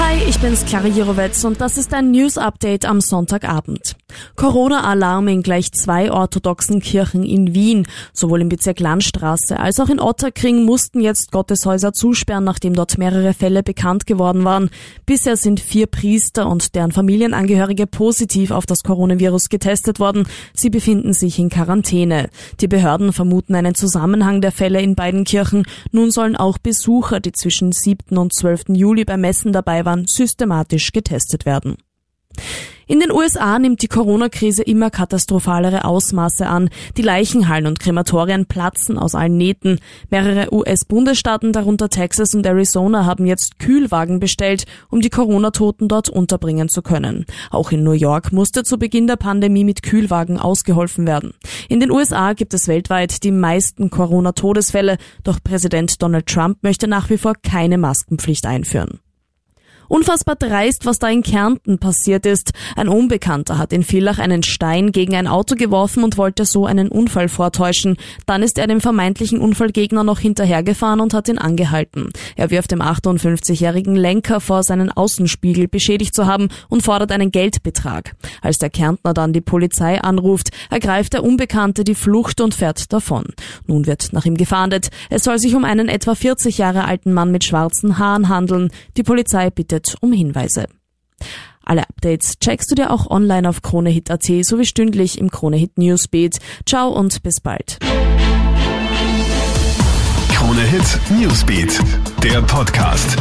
Hi, ich bin's Clara Jirovetz und das ist ein News Update am Sonntagabend. Corona-Alarm in gleich zwei orthodoxen Kirchen in Wien. Sowohl im Bezirk Landstraße als auch in Otterkring mussten jetzt Gotteshäuser zusperren, nachdem dort mehrere Fälle bekannt geworden waren. Bisher sind vier Priester und deren Familienangehörige positiv auf das Coronavirus getestet worden. Sie befinden sich in Quarantäne. Die Behörden vermuten einen Zusammenhang der Fälle in beiden Kirchen. Nun sollen auch Besucher, die zwischen 7. und 12. Juli beim Messen dabei waren, Taiwan systematisch getestet werden. In den USA nimmt die Corona-Krise immer katastrophalere Ausmaße an. Die Leichenhallen und Krematorien platzen aus allen Nähten. Mehrere US-Bundesstaaten, darunter Texas und Arizona, haben jetzt Kühlwagen bestellt, um die Corona-Toten dort unterbringen zu können. Auch in New York musste zu Beginn der Pandemie mit Kühlwagen ausgeholfen werden. In den USA gibt es weltweit die meisten Corona-Todesfälle, doch Präsident Donald Trump möchte nach wie vor keine Maskenpflicht einführen. Unfassbar dreist, was da in Kärnten passiert ist. Ein Unbekannter hat in Villach einen Stein gegen ein Auto geworfen und wollte so einen Unfall vortäuschen. Dann ist er dem vermeintlichen Unfallgegner noch hinterhergefahren und hat ihn angehalten. Er wirft dem 58-jährigen Lenker vor, seinen Außenspiegel beschädigt zu haben und fordert einen Geldbetrag. Als der Kärntner dann die Polizei anruft, ergreift der Unbekannte die Flucht und fährt davon. Nun wird nach ihm gefahndet. Es soll sich um einen etwa 40 Jahre alten Mann mit schwarzen Haaren handeln. Die Polizei bittet bittet um Hinweise. Alle Updates checkst du dir auch online auf KroneHit.at sowie stündlich im KroneHit Newsbeat. Ciao und bis bald. KroneHit Newsbeat, der Podcast.